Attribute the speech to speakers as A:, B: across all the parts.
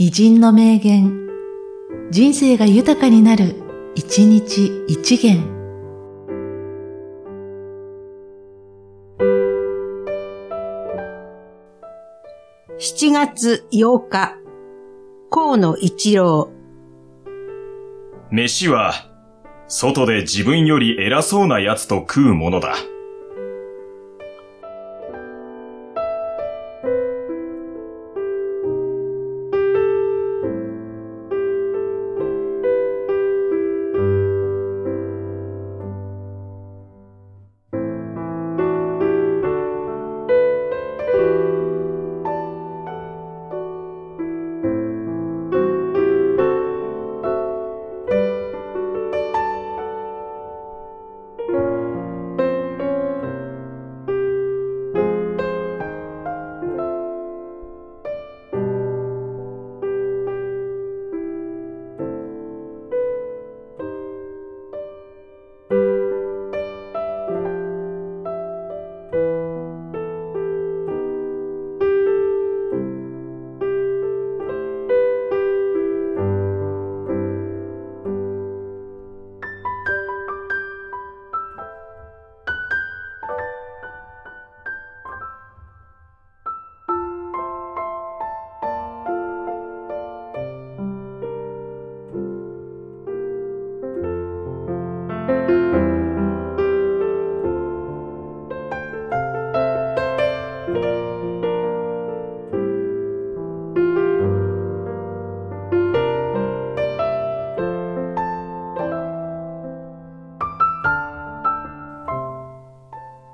A: 偉人の名言、人生が豊かになる、一日一元。
B: 7月8日、河野一郎。
C: 飯は、外で自分より偉そうな奴と食うものだ。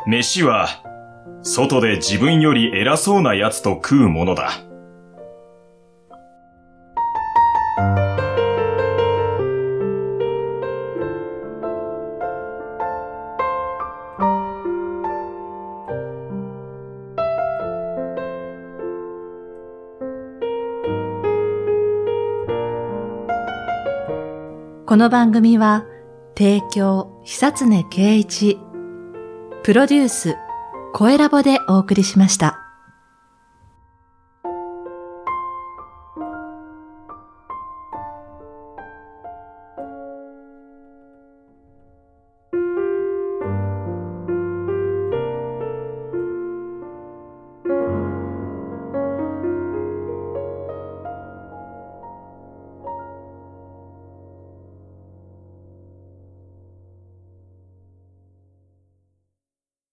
C: 飯は、外で自分より偉そうな奴と食うものだ。
A: この番組は、提供、久常圭一、プロデュース、声ラボでお送りしました。